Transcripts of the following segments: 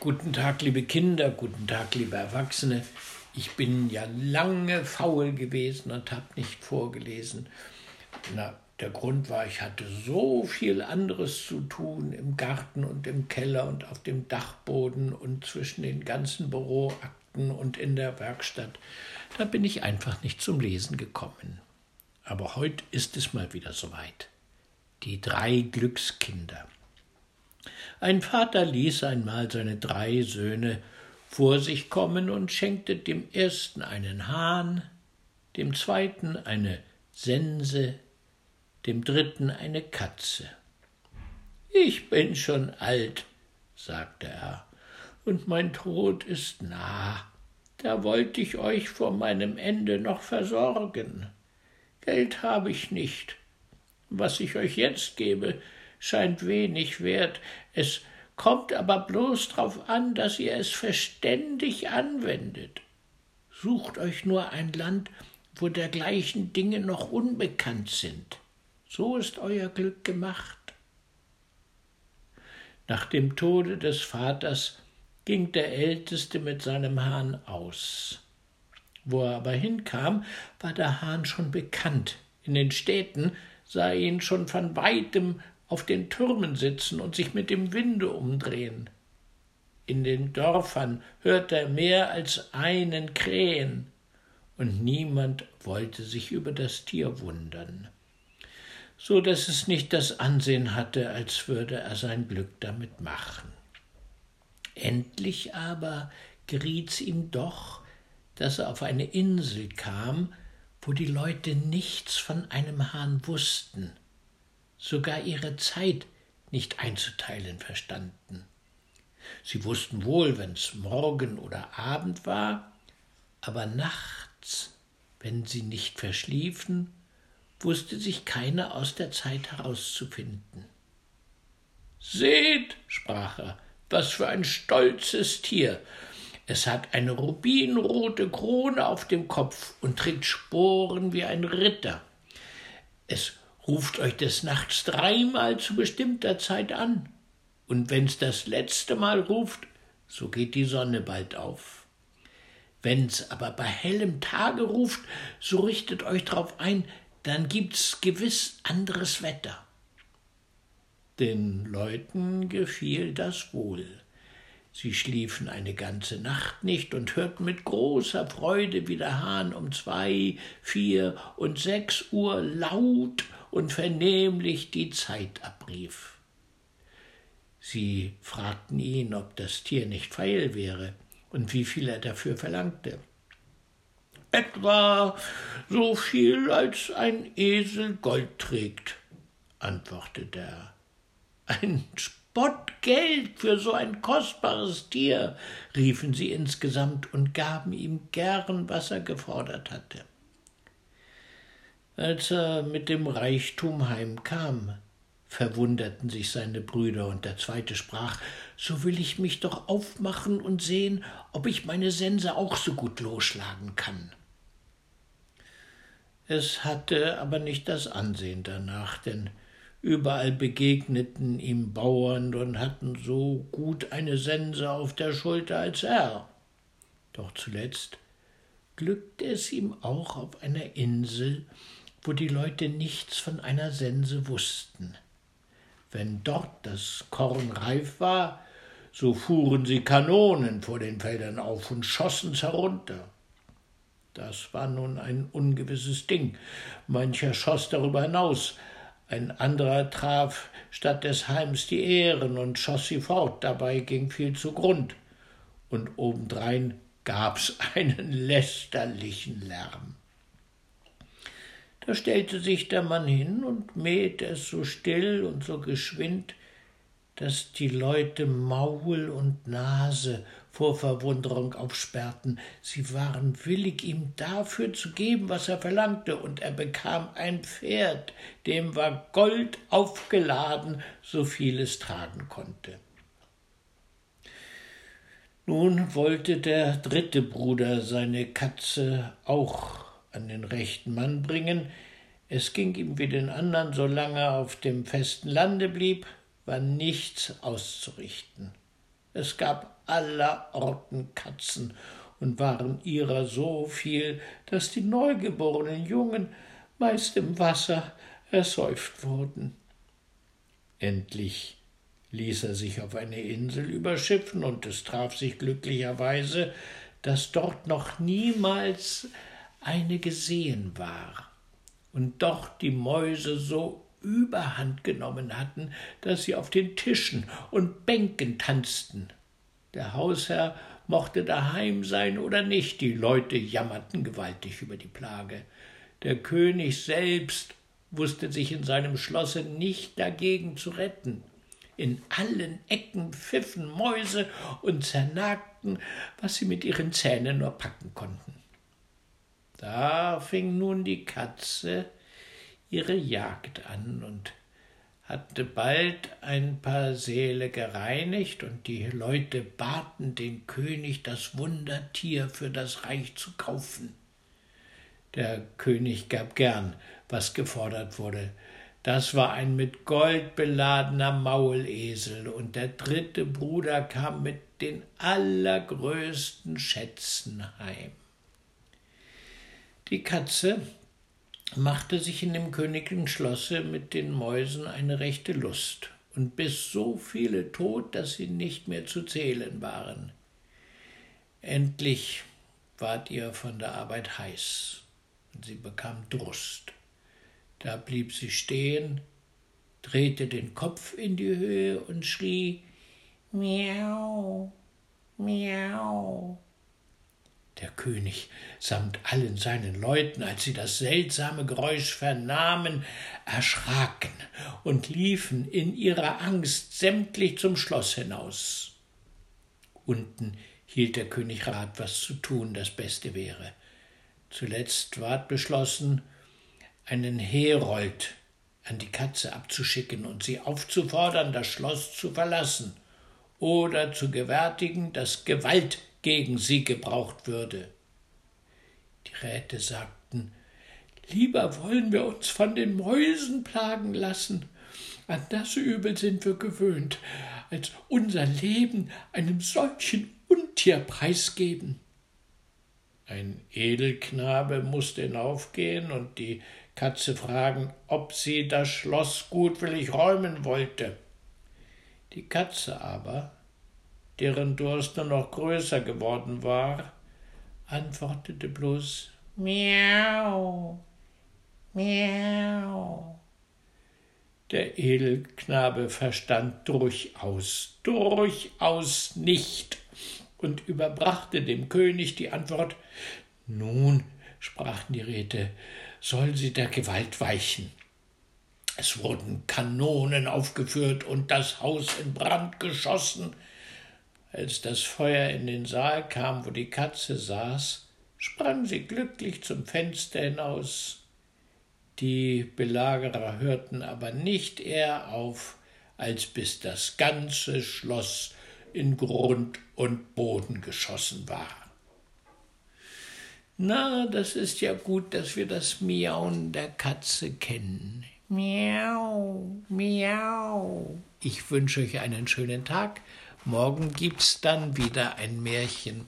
Guten Tag, liebe Kinder, guten Tag, liebe Erwachsene. Ich bin ja lange faul gewesen und habe nicht vorgelesen. Na, der Grund war, ich hatte so viel anderes zu tun im Garten und im Keller und auf dem Dachboden und zwischen den ganzen Büroakten und in der Werkstatt. Da bin ich einfach nicht zum Lesen gekommen. Aber heute ist es mal wieder soweit. Die drei Glückskinder. Ein Vater ließ einmal seine drei Söhne vor sich kommen und schenkte dem ersten einen Hahn, dem zweiten eine Sense, dem dritten eine Katze. Ich bin schon alt, sagte er, und mein Tod ist nah. Da wollte ich euch vor meinem Ende noch versorgen. Geld habe ich nicht. Was ich euch jetzt gebe, scheint wenig wert, es kommt aber bloß darauf an, dass ihr es verständig anwendet. Sucht euch nur ein Land, wo dergleichen Dinge noch unbekannt sind. So ist euer Glück gemacht. Nach dem Tode des Vaters ging der Älteste mit seinem Hahn aus. Wo er aber hinkam, war der Hahn schon bekannt. In den Städten sah ihn schon von weitem auf den Türmen sitzen und sich mit dem Winde umdrehen. In den Dörfern hörte er mehr als einen krähen, und niemand wollte sich über das Tier wundern, so dass es nicht das Ansehen hatte, als würde er sein Glück damit machen. Endlich aber geriet's ihm doch, dass er auf eine Insel kam, wo die Leute nichts von einem Hahn wussten, sogar ihre Zeit nicht einzuteilen verstanden. Sie wussten wohl, wenn's Morgen oder Abend war, aber nachts, wenn sie nicht verschliefen, wusste sich keiner aus der Zeit herauszufinden. Seht, sprach er, was für ein stolzes Tier. Es hat eine rubinrote Krone auf dem Kopf und trägt Sporen wie ein Ritter. Es ruft euch des Nachts dreimal zu bestimmter Zeit an. Und wenn's das letzte Mal ruft, so geht die Sonne bald auf. Wenn's aber bei hellem Tage ruft, so richtet euch drauf ein, dann gibt's gewiss anderes Wetter. Den Leuten gefiel das wohl. Sie schliefen eine ganze Nacht nicht und hörten mit großer Freude, wie der Hahn um zwei, vier und sechs Uhr laut und vernehmlich die Zeit abrief. Sie fragten ihn, ob das Tier nicht feil wäre und wie viel er dafür verlangte. Etwa so viel, als ein Esel Gold trägt, antwortete er. Ein Spottgeld für so ein kostbares Tier, riefen sie insgesamt und gaben ihm gern, was er gefordert hatte. Als er mit dem Reichtum heimkam, verwunderten sich seine Brüder, und der zweite sprach So will ich mich doch aufmachen und sehen, ob ich meine Sense auch so gut losschlagen kann. Es hatte aber nicht das Ansehen danach, denn überall begegneten ihm Bauern und hatten so gut eine Sense auf der Schulter als er. Doch zuletzt glückte es ihm auch auf einer Insel, wo die Leute nichts von einer Sense wussten. Wenn dort das Korn reif war, so fuhren sie Kanonen vor den Feldern auf und schossen's herunter. Das war nun ein ungewisses Ding. Mancher schoss darüber hinaus, ein anderer traf statt des Heims die Ähren und schoss sie fort, dabei ging viel zugrund. Und obendrein gab's einen lästerlichen Lärm. Da stellte sich der Mann hin und mähte es so still und so geschwind, dass die Leute Maul und Nase vor Verwunderung aufsperrten. Sie waren willig, ihm dafür zu geben, was er verlangte, und er bekam ein Pferd, dem war Gold aufgeladen, so viel es tragen konnte. Nun wollte der dritte Bruder seine Katze auch an den rechten Mann bringen. Es ging ihm wie den anderen, solange er auf dem festen Lande blieb, war nichts auszurichten. Es gab allerorten Katzen und waren ihrer so viel, dass die neugeborenen Jungen meist im Wasser ersäuft wurden. Endlich ließ er sich auf eine Insel überschiffen, und es traf sich glücklicherweise, dass dort noch niemals eine gesehen war, und doch die Mäuse so überhand genommen hatten, dass sie auf den Tischen und Bänken tanzten. Der Hausherr mochte daheim sein oder nicht, die Leute jammerten gewaltig über die Plage. Der König selbst wusste sich in seinem Schlosse nicht dagegen zu retten. In allen Ecken pfiffen Mäuse und zernagten, was sie mit ihren Zähnen nur packen konnten. Da fing nun die Katze ihre Jagd an und hatte bald ein paar Säle gereinigt, und die Leute baten den König, das Wundertier für das Reich zu kaufen. Der König gab gern, was gefordert wurde, das war ein mit Gold beladener Maulesel, und der dritte Bruder kam mit den allergrößten Schätzen heim. Die Katze machte sich in dem königlichen Schlosse mit den Mäusen eine rechte Lust und biss so viele tot, dass sie nicht mehr zu zählen waren. Endlich ward ihr von der Arbeit heiß, und sie bekam Durst. Da blieb sie stehen, drehte den Kopf in die Höhe und schrie Miau, miau. Der König samt allen seinen Leuten, als sie das seltsame Geräusch vernahmen, erschraken und liefen in ihrer Angst sämtlich zum Schloss hinaus. Unten hielt der König Rat, was zu tun das Beste wäre. Zuletzt ward beschlossen, einen Herold an die Katze abzuschicken und sie aufzufordern, das Schloss zu verlassen oder zu gewärtigen, dass Gewalt gegen sie gebraucht würde. Die Räte sagten, lieber wollen wir uns von den Mäusen plagen lassen. An das Übel sind wir gewöhnt, als unser Leben einem solchen Untier preisgeben. Ein Edelknabe musste hinaufgehen und die Katze fragen, ob sie das Schloss gutwillig räumen wollte. Die Katze aber, deren Durst nur noch größer geworden war, antwortete bloß Miau, miau. Der Edelknabe verstand durchaus, durchaus nicht und überbrachte dem König die Antwort Nun, sprachen die Räte, soll sie der Gewalt weichen. Es wurden Kanonen aufgeführt und das Haus in Brand geschossen. Als das Feuer in den Saal kam, wo die Katze saß, sprang sie glücklich zum Fenster hinaus. Die Belagerer hörten aber nicht eher auf, als bis das ganze Schloss in Grund und Boden geschossen war. Na, das ist ja gut, dass wir das Miauen der Katze kennen. Miau, miau. Ich wünsche euch einen schönen Tag. Morgen gibt's dann wieder ein Märchen.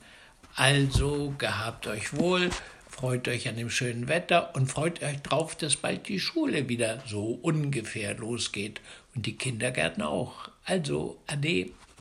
Also gehabt euch wohl, freut euch an dem schönen Wetter und freut euch drauf, dass bald die Schule wieder so ungefähr losgeht und die Kindergärten auch. Also, ade.